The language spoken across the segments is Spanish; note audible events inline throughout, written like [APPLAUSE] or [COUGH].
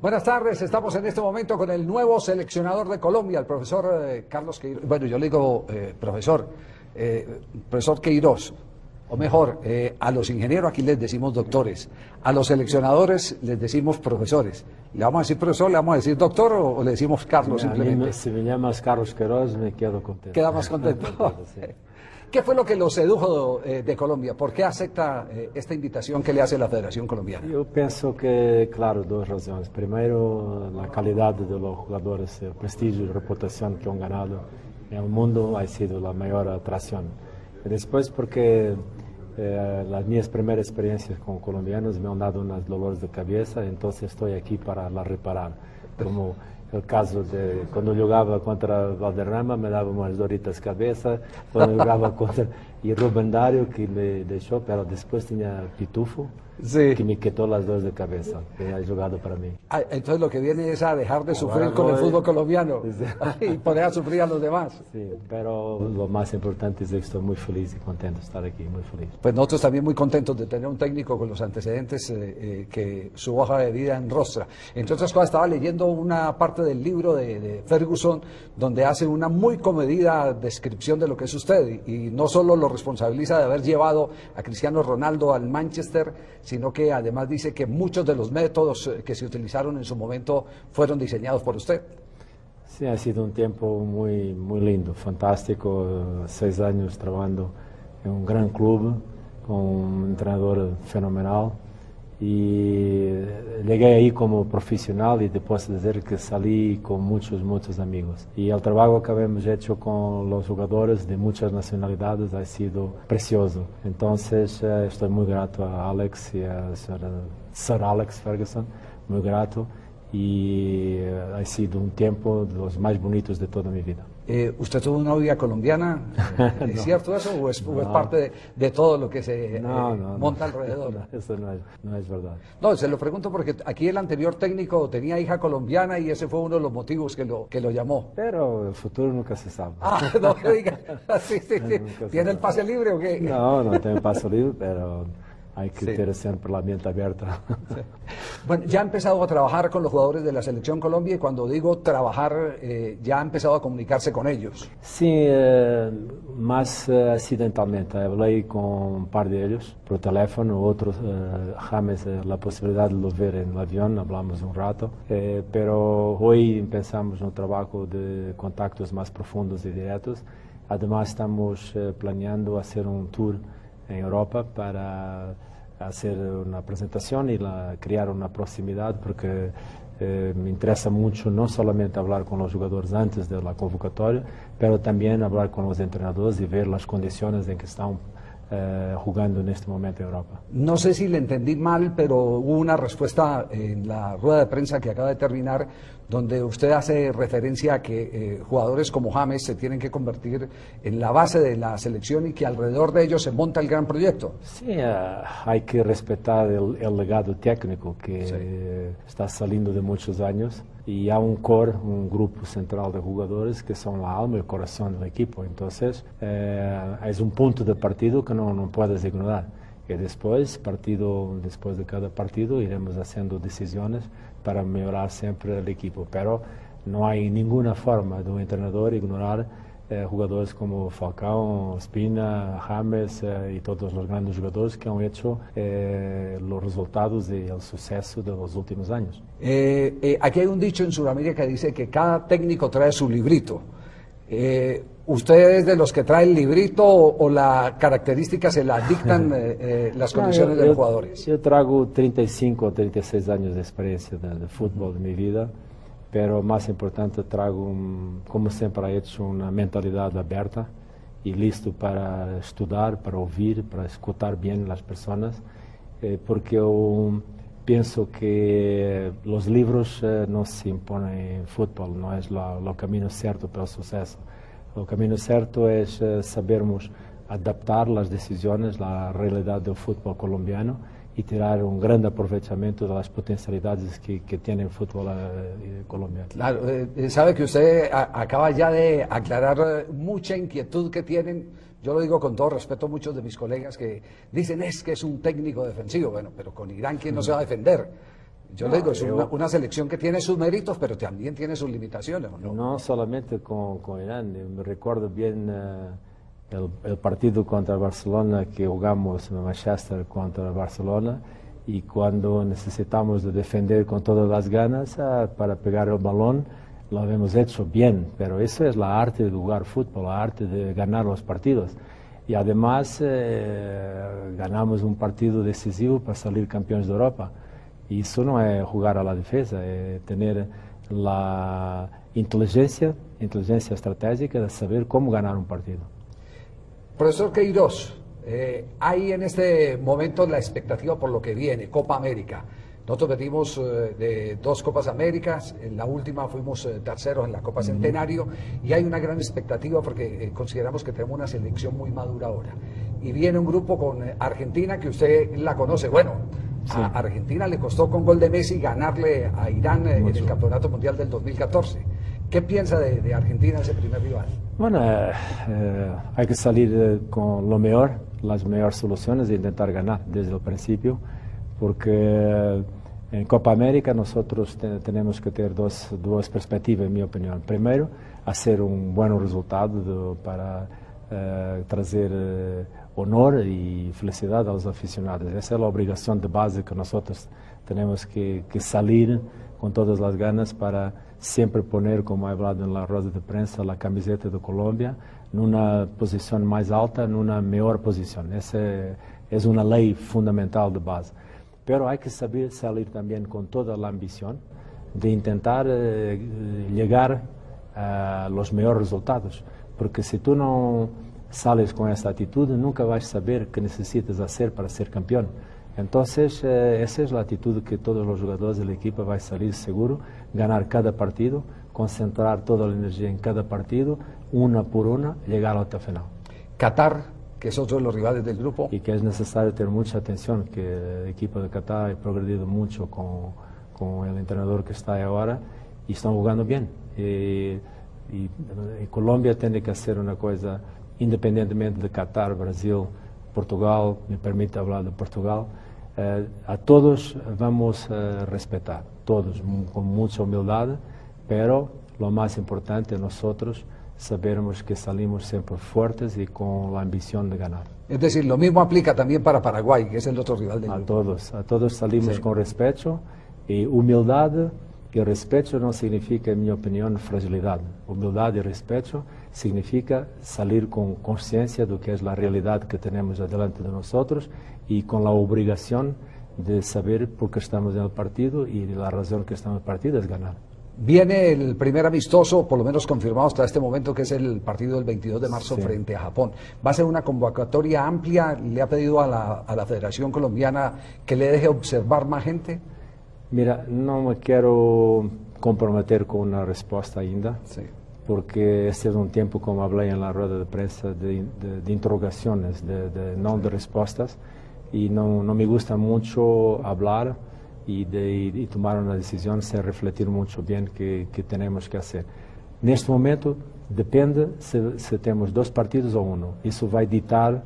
Buenas tardes, estamos en este momento con el nuevo seleccionador de Colombia, el profesor eh, Carlos Queiroz. Bueno, yo le digo eh, profesor, eh, profesor Queiroz, o mejor, a los ingenieros aquí les decimos doctores, a los seleccionadores les decimos profesores. ¿Le vamos a decir profesor, le vamos a decir doctor o, o le decimos Carlos simplemente? me- si me llamas Carlos Queiroz me quedo contento. Queda más contento. [LAUGHS] ¿Qué fue lo que lo sedujo eh, de Colombia? ¿Por qué acepta eh, esta invitación que le hace la Federación Colombiana? Eu penso que, claro, duas razões. Primeiro, a qualidade dos jogadores, o prestígio e reputação que han ganado no mundo ha sido a maior atração. E depois, porque eh, as minhas primeiras experiências com colombianos me han dado unas dolores de cabeça, então estou aqui para la reparar. Como o caso de quando jogava contra Valderrama me dava umas doritas cabeça, quando jogava contra e Rubén Dario que me deixou, pero depois tinha Pitufo Sí. que me quitó las dos de cabeza, que ha jugado para mí. Ah, entonces lo que viene es a dejar de sufrir Ahora con el fútbol colombiano [LAUGHS] Sí. [LAUGHS] y poner a sufrir a los demás. Sí, pero lo más importante es que estoy muy feliz y contento de estar aquí, muy feliz. Pues nosotros también muy contentos de tener un técnico con los antecedentes eh, eh, que su hoja de vida enrostra. Entre otras cosas, estaba leyendo una parte del libro de, de Ferguson donde hace una muy comedida descripción de lo que es usted y, y no solo lo responsabiliza de haber llevado a Cristiano Ronaldo al Manchester, sino que además dice que muchos de los métodos eh, que se utilizaron en su momento fueron diseñados por usted. Sí, ha sido un tiempo muy, muy lindo, fantástico, seis años trabajando en un gran club con un entrenador fenomenal y llegué ahí como profesional y te puedo decir que salí con muchos, muchos amigos. Y el trabajo que hemos hecho con los jugadores de muchas nacionalidades ha sido precioso. Eh, estoy muy grato a Alex y a Sir, Alex Ferguson, muy grato y eh, ha sido un tiempo de los más bonitos de toda mi vida. Eh, ¿Usted tuvo una novia colombiana? [LAUGHS] ¿Es No. cierto eso o es, o es No. parte de, de todo lo que se No, eh, no, no. monta alrededor? No, [LAUGHS] eso no es, no es verdad. No, se lo pregunto porque aquí el anterior técnico tenía hija colombiana y ese fue uno de los motivos que lo, que lo llamó. Pero el futuro nunca se sabe. Ah, no me diga. [LAUGHS] Sí, sí, sí. ¿Tiene el pase libre o qué? No, no tengo paso libre, pero hay que Sí. tener siempre la mente abierta. [LAUGHS] Bueno, ya ha empezado a trabajar con los jugadores de la Selección Colombia y cuando digo trabajar, eh, ya ha empezado a comunicarse con ellos. Sí, eh, más eh, accidentalmente. Hablé con un par de ellos por teléfono, otros, eh, James, eh, la posibilidad de los ver en el avión, hablamos un rato. Eh, pero hoy empezamos un trabajo de contactos más profundos y directos. Además, estamos planeando hacer un tour en Europa para hacer una presentación y la- crear una proximidad porque eh, me interesa mucho no solamente hablar con los jugadores antes de la convocatoria, pero también hablar con los entrenadores y ver las condiciones en que están eh, jugando en este momento en Europa. No sé si le entendí mal, pero hubo una respuesta en la rueda de prensa que acaba de terminar, donde usted hace referencia a que eh, jugadores como James se tienen que convertir en la base de la selección y que alrededor de ellos se monta el gran proyecto. Sí, eh, hay que respetar el, el legado técnico que Sí. eh, está saliendo de muchos años y hay un core, un grupo central de jugadores que son la alma y el corazón del equipo. Entonces, eh, es un punto de partido que no, no puedes ignorar. E depois, partido, depois de cada partido, iremos fazendo decisões para melhorar sempre o equipo. Pero não há nenhuma forma de um treinador ignorar eh, jogadores como Falcão, Espina, James eh, e todos os grandes jogadores que han hecho eh, os resultados e o sucesso dos últimos anos. aqui há um dicho em Sudamérica que diz que cada técnico traz seu librito. Eh, ¿Usted es de los que trae el librito o, o la característica se la dictan [LAUGHS] eh, eh, las condiciones No, de yo- los jugadores? Yo trago 35 o 36 años de experiencia de, de fútbol en mi vida, pero más importante trago, un- como siempre he hecho, una mentalidad abierta y listo para estudiar, para oír, para escuchar bien las personas, eh, porque yo Penso que os livros eh, não se impõem futebol, não é o caminho certo para o sucesso. O caminho certo é eh, sabermos adaptar as decisões à realidade do futebol colombiano. Y tirar un gran aprovechamiento de las potencialidades que, que tiene el fútbol eh, colombiano. Claro, eh, eh, sabe que usted a- acaba ya de aclarar eh, mucha inquietud que tienen. Yo lo digo con todo respeto a muchos de mis colegas que dicen es que es un técnico defensivo. Bueno, pero con Irán, ¿quién no se va a defender? Yo le digo, es una, una, selección que tiene sus méritos, pero también tiene sus limitaciones. No, no solamente con, con, Irán, me recuerdo bien el, partido contra Barcelona que jugamos en Manchester contra Barcelona y cuando necesitamos de defender con todas las ganas ah, para pegar el balón, lo hemos hecho bien, pero eso es la arte de jugar fútbol, la arte de ganar los partidos. Y además eh, ganamos un partido decisivo para salir campeones de Europa. Y eso no es jugar a la defensa, es tener la inteligencia, inteligencia estratégica de saber cómo ganar un partido. Profesor Queiroz, eh, hay en este momento la expectativa por lo que viene, Copa América. Nosotros venimos eh, de dos Copas Américas, en la última fuimos eh, terceros en la Copa Centenario y hay una gran expectativa porque consideramos que tenemos una selección muy madura ahora. Y viene un grupo con Argentina que usted la conoce. Bueno, a Argentina le costó con gol de Messi ganarle a Irán en el Campeonato Mundial del 2014. ¿Qué piensa de, Argentina ese primer rival? Bueno, hay que salir con lo mejor, las mejores soluciones e intentar ganar desde el principio, porque en Copa América nosotros tenemos que tener dos, dos, perspectivas, en mi opinión. Primero, hacer un buen resultado para eh, traer eh, honor y felicidad a los aficionados. Esa es la obligación de base que nosotros tenemos que, que salir con todas las ganas para siempre poner, como he hablado en la rueda de prensa, la camiseta de Colombia en una posición más alta, en una mejor posición. Esa es una ley fundamental de base. Pero hay que saber salir también con toda la ambición de intentar eh, llegar a los resultados. Porque si tú no sales con esta actitud, nunca vas a saber qué necesitas hacer para ser campeón. Entonces, eh, esa es la actitud que todos los jugadores del equipo van a salir seguro, ganar cada partido, concentrar toda la energía en cada partido, una por una, llegar a la final. Qatar que es otro de los rivales del grupo. Y que es necesario tener mucha atención, que el equipo de Qatar ha progredido mucho con, con el entrenador que está ahora y están jugando bien. Y, y, Colombia tiene que hacer una cosa, independientemente de Qatar, Brasil, Portugal, me permite hablar de Portugal, eh, eh, a todos vamos eh, respeitar todos, com muita humildade, pero lo más importante é nós sabermos que salimos sempre fortes e com a ambição de ganhar. Es decir, lo mismo aplica também para Paraguai, que é o outro rival del A todos, a todos salimos sí. com respeito e humildade e respeito não significa, em minha opinião, fragilidade. Humildade e respeito significa sair com consciência do que é a realidade que temos adiante de nós y con la obligación de saber por qué estamos en el partido y la razón que estamos en el partido es ganar. Viene el primer amistoso, por lo menos confirmado hasta este momento, que es el partido del 22 de marzo frente a Japón. Va a ser una convocatoria amplia. ¿Le ha pedido a la, a la Federación Colombiana que le deje observar más gente? Mira, no me quiero comprometer con una respuesta ainda, porque este es un tiempo, como hablé en la rueda de prensa, de, de, interrogaciones, de, no de respuestas, e não não me gusta mucho hablar y, de, tomar una decisión sin refletir mucho bien qué, que tenemos que hacer. Neste momento, depende se, se, temos dois partidos ou um. Isso vai ditar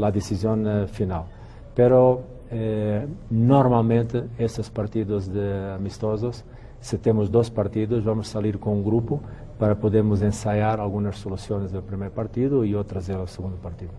a decisão eh, final. Pero eh, normalmente esses partidos amistosos, se temos dois partidos, vamos sair com um grupo para podermos ensaiar algumas soluções do primeiro partido e outras do segundo partido.